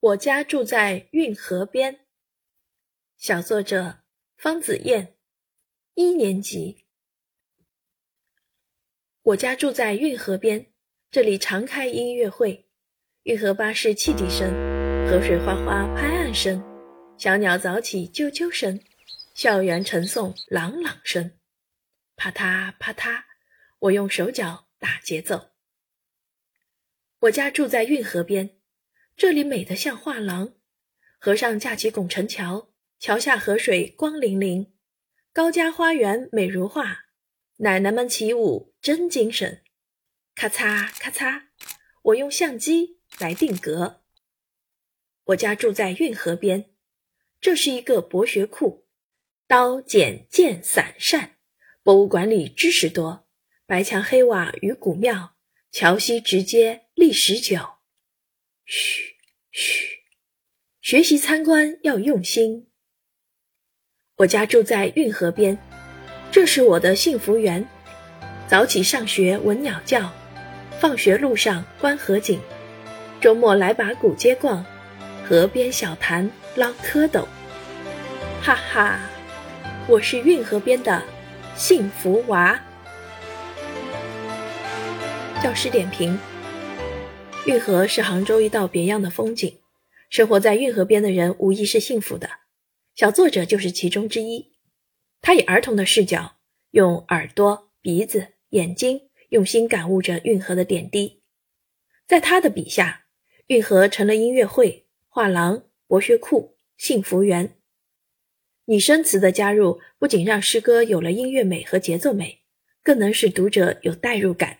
我家住在运河边。小作者方子燕，一年级。我家住在运河边，这里常开音乐会。运河巴士汽笛声，河水哗哗拍岸声，小鸟早起啾啾声，校园晨诵朗朗声，啪嗒啪嗒，我用手脚打节奏。我家住在运河边，这里美得像画廊。河上架起拱辰桥，桥下河水光粼粼。高家花园美如画，奶奶们起舞真精神。咔嚓咔嚓，我用相机来定格。我家住在运河边，这是一个博学库，刀剪剑伞扇，博物馆里知识多，白墙黑瓦与古庙，桥西直街。历史久，嘘嘘，学习参观要用心。我家住在运河边，这是我的幸福园。早起上学闻鸟叫，放学路上观河景，周末来把古街逛，河边小潭捞蝌蚪。哈哈，我是运河边的幸福娃。教师点评。运河是杭州一道别样的风景，生活在运河边的人无疑是幸福的。小作者就是其中之一。他以儿童的视角，用耳朵、鼻子、眼睛，用心感悟着运河的点滴。在他的笔下，运河成了音乐会、画廊、博学库、幸福园。拟声词的加入，不仅让诗歌有了音乐美和节奏美，更能使读者有代入感。